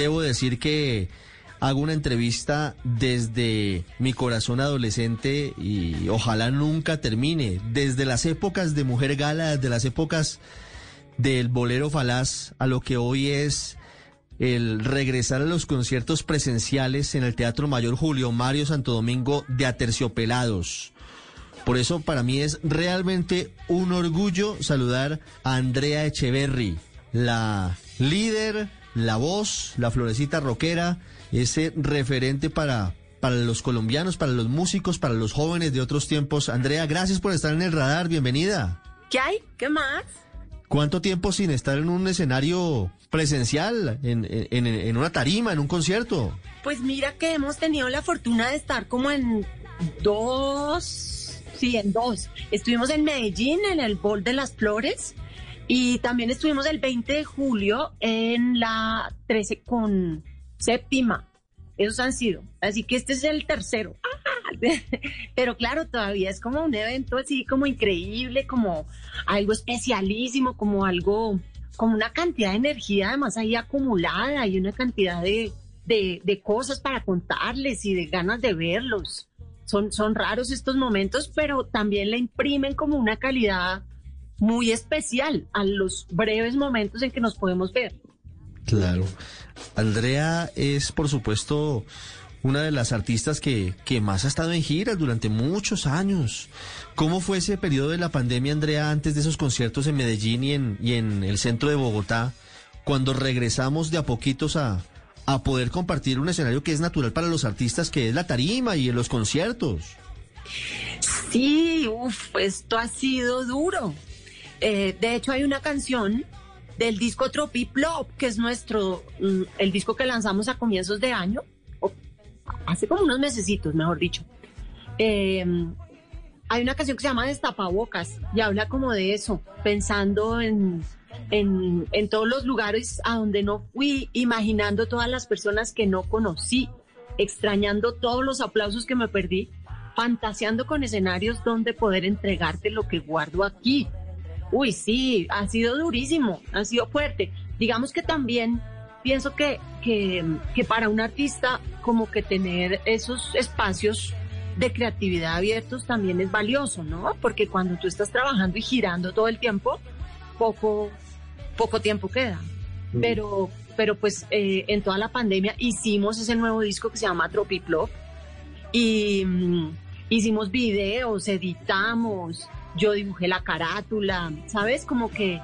debo decir que hago una entrevista desde mi corazón adolescente y ojalá nunca termine. Desde las épocas de Mujer Gala, desde las épocas del bolero falaz a lo que hoy es el regresar a los conciertos presenciales en el Teatro Mayor Julio Mario Santo Domingo de Aterciopelados. Por eso para mí es realmente un orgullo saludar a Andrea Echeverry, la líder, la voz, la florecita rockera, ese referente para, para los colombianos, para los músicos, para los jóvenes de otros tiempos. Andrea, gracias por estar en el radar, bienvenida. ¿Qué hay? ¿Qué más? ¿Cuánto tiempo sin estar en un escenario presencial, en, en, en, una tarima, en un concierto? Pues mira que hemos tenido la fortuna de estar como en dos, sí, en dos. Estuvimos en Medellín, en el Bol de las Flores, y también estuvimos el 20 de julio en la 13 con séptima. Esos han sido. Así que este es el tercero. Pero claro, todavía es como un evento así como increíble, como algo especialísimo, como algo, como una cantidad de energía además ahí acumulada y una cantidad de, de, cosas para contarles y de ganas de verlos. Son, son raros estos momentos, pero también le imprimen como una calidad muy especial a los breves momentos en que nos podemos ver. Claro. Andrea es, por supuesto, una de las artistas que, que más ha estado en giras durante muchos años. ¿Cómo fue ese periodo de la pandemia, Andrea, antes de esos conciertos en Medellín y en, y en el centro de Bogotá, cuando regresamos de a poquitos a, a poder compartir un escenario que es natural para los artistas, que es la tarima y en los conciertos? Sí, uff, esto ha sido duro. Eh, de hecho, hay una canción del disco Tropiplop, que es nuestro, mm, el disco que lanzamos a comienzos de año, hace como unos mesecitos, mejor dicho. Eh, hay una canción que se llama Destapabocas y habla como de eso, pensando en, en, en, todos los lugares a donde no fui, imaginando todas las personas que no conocí, extrañando todos los aplausos que me perdí, fantaseando con escenarios donde poder entregarte lo que guardo aquí. Uy, sí, ha sido durísimo, ha sido fuerte. Digamos que también pienso que, que, que para un artista como que tener esos espacios de creatividad abiertos también es valioso, ¿no? Porque cuando tú estás trabajando y girando todo el tiempo, poco, poco tiempo queda. Mm. Pero, pero pues eh, en toda la pandemia hicimos ese nuevo disco que se llama Tropiplop y mm, hicimos videos, editamos, yo dibujé la carátula, ¿sabes? Como que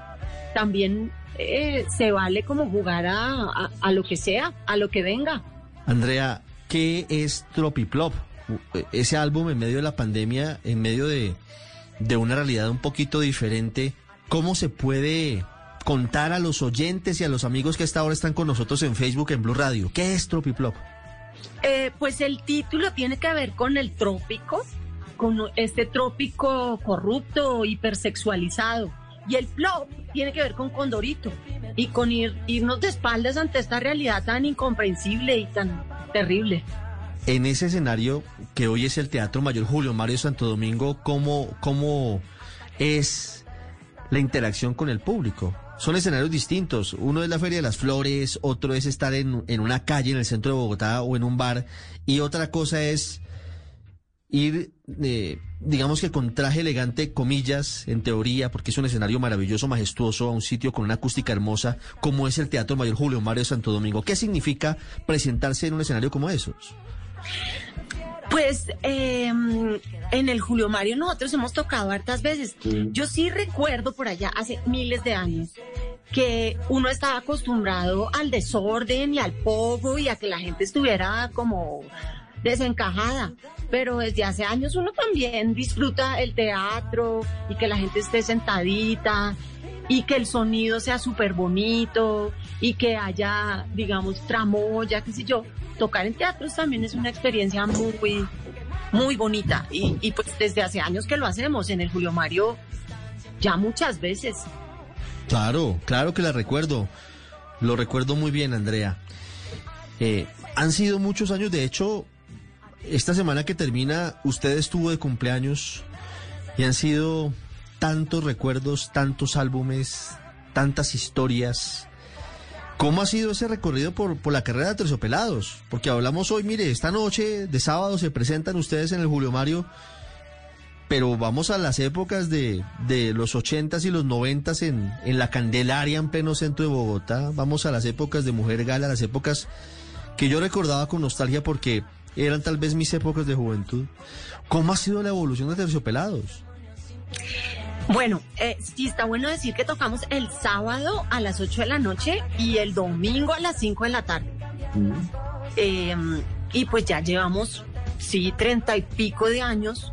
también eh, se vale como jugar a, a, lo que sea, a lo que venga. Andrea, ¿qué es Tropiplop? Ese álbum en medio de la pandemia, en medio de, de una realidad un poquito diferente, ¿cómo se puede contar a los oyentes y a los amigos que hasta ahora están con nosotros en Facebook, en Blue Radio? ¿Qué es Tropiplop? Eh, pues el título tiene que ver con el trópico, con este trópico corrupto, hipersexualizado. Y el plop tiene que ver con Condorito y con ir, irnos de espaldas ante esta realidad tan incomprensible y tan terrible. En ese escenario que hoy es el Teatro Mayor Julio Mario Santo Domingo, ¿cómo, cómo es la interacción con el público? Son escenarios distintos. Uno es la Feria de las Flores, otro es estar en, en una calle en el centro de Bogotá o en un bar, y otra cosa es ir, eh, digamos que con traje elegante, comillas, en teoría, porque es un escenario maravilloso, majestuoso, a un sitio con una acústica hermosa, como es el Teatro Mayor Julio Mario Santo Domingo. ¿Qué significa presentarse en un escenario como esos? Pues em, en el Julio Mario nosotros hemos tocado hartas veces. Yo sí recuerdo por allá, hace miles de años, que uno estaba acostumbrado al desorden y al poco y a que la gente estuviera como desencajada, pero desde hace años uno también disfruta el teatro y que la gente esté sentadita y que el sonido sea súper bonito y que haya, digamos, tramoya, qué sé yo. Tocar en teatros también es una experiencia muy, muy bonita y, y pues desde hace años que lo hacemos en el Julio Mario ya muchas veces. Claro, claro que la recuerdo. Lo recuerdo muy bien, Andrea. Eh, han sido muchos años, de hecho, esta semana que termina, usted estuvo de cumpleaños y han sido tantos recuerdos, tantos álbumes, tantas historias. ¿Cómo ha sido ese recorrido por, la carrera de Terciopelados? Porque hablamos hoy, mire, esta noche de sábado se presentan ustedes en el Julio Mario, pero vamos a las épocas de, de los ochentas y los noventas en, en la Candelaria, en pleno centro de Bogotá. Vamos a las épocas de Mujer Gala, las épocas que yo recordaba con nostalgia porque eran tal vez mis épocas de juventud. ¿Cómo ha sido la evolución de Terciopelados? Bueno, eh, sí está bueno decir que tocamos el sábado a las 8 de la noche y el domingo a las 5 de la tarde. Em, y pues ya llevamos, sí, treinta y pico de años.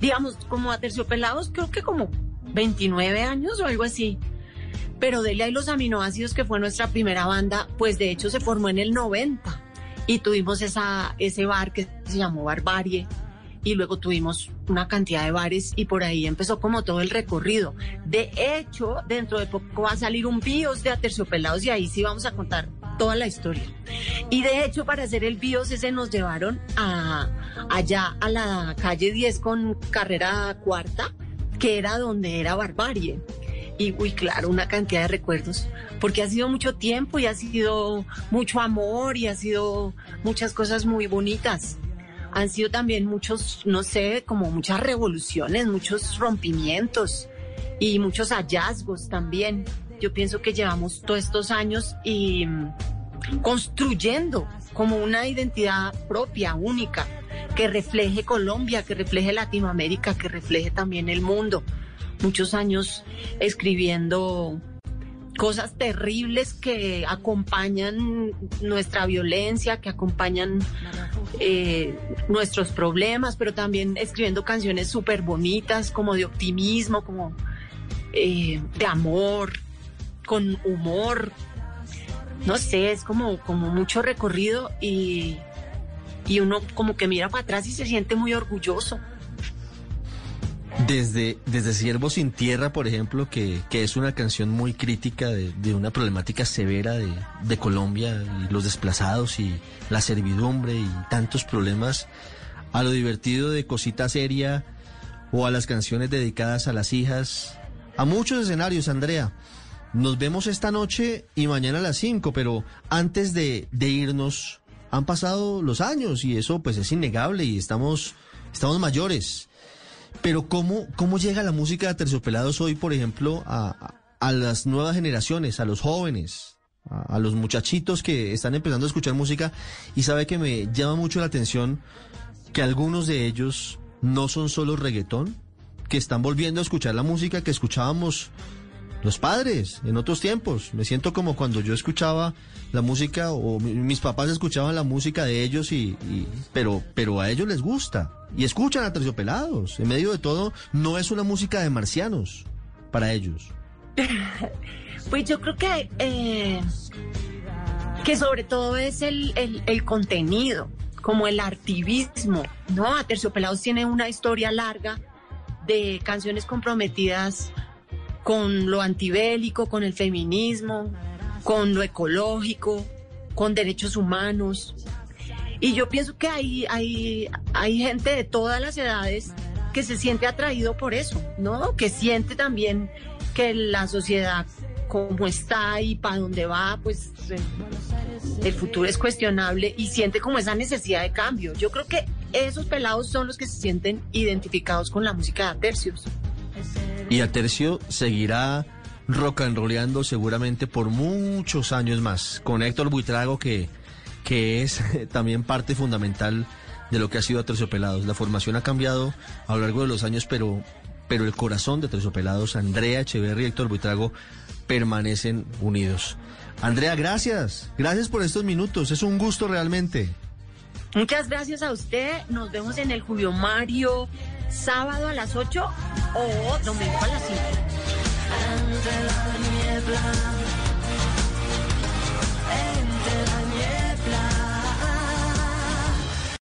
Digamos, como a terciopelados, creo que como 29 años o algo así. Pero Delia y los aminoácidos, que fue nuestra primera banda, pues de hecho se formó en el 90. Y tuvimos esa, ese bar que se llamó Barbarie y luego tuvimos una cantidad de bares y por ahí empezó como todo el recorrido. De hecho, dentro de poco va a salir un BIOS de Aterciopelados y ahí sí vamos a contar toda la historia. Y de hecho, para hacer el BIOS ese nos llevaron a, allá a la calle 10 con carrera cuarta, que era donde era Barbarie. Y, uy, claro, una cantidad de recuerdos, porque ha sido mucho tiempo y ha sido mucho amor y ha sido muchas cosas muy bonitas han sido también muchos, no sé, como muchas revoluciones, muchos rompimientos y muchos hallazgos también. Yo pienso que llevamos todos estos años y mm, construyendo como una identidad propia, única, que refleje Colombia, que refleje Latinoamérica, que refleje también el mundo. Muchos años escribiendo cosas terribles que acompañan nuestra violencia, que acompañan eh, nuestros problemas, pero también escribiendo canciones súper bonitas, como de optimismo, como eh, de amor, con humor. No sé, es como, como mucho recorrido y, y uno como que mira para atrás y se siente muy orgulloso. Desde, desde Siervo sin Tierra, por ejemplo, que, que es una canción muy crítica de, una problemática severa de, de, Colombia y los desplazados y la servidumbre y tantos problemas, a lo divertido de Cosita Seria o a las canciones dedicadas a las hijas, a muchos escenarios, Andrea. Nos vemos esta noche y mañana a las 5, pero antes de, de irnos, han pasado los años y eso pues es innegable y estamos, estamos mayores. Pero ¿cómo, cómo llega la música de Terciopelados hoy, por ejemplo, a, las nuevas generaciones, a los jóvenes, a, a, los muchachitos que están empezando a escuchar música? Y sabe que me llama mucho la atención que algunos de ellos no son solo reggaetón, que están volviendo a escuchar la música que escuchábamos los padres en otros tiempos. Me siento como cuando yo escuchaba la música o mis papás escuchaban la música de ellos y, pero pero a ellos les gusta y escuchan a Terciopelados. En medio de todo no es una música de marcianos para ellos. pues yo creo que eh, que sobre todo es el, el, el contenido, como el artivismo, ¿no? A Terciopelados tiene una historia larga de canciones comprometidas con lo antibélico, con el feminismo, con lo ecológico, con derechos humanos. Y yo pienso que hay, hay, hay gente de todas las edades que se siente atraído por eso, ¿no? Que siente también que la sociedad como está y para dónde va, pues el futuro es cuestionable y siente como esa necesidad de cambio. Yo creo que esos pelados son los que se sienten identificados con la música de tercios. Y Atercio seguirá rock and rollando seguramente por muchos años más, con Héctor Buitrago que, que es también parte fundamental de lo que ha sido Aterciopelados. La formación ha cambiado a lo largo de los años, pero, pero el corazón de Aterciopelados, Andrea Echeverry y Héctor Buitrago, permanecen unidos. Andrea, gracias. Gracias por estos minutos. Es un gusto realmente. Muchas gracias a usted. Nos vemos en el Julio Mario sábado a las 8 o domingo a las 5.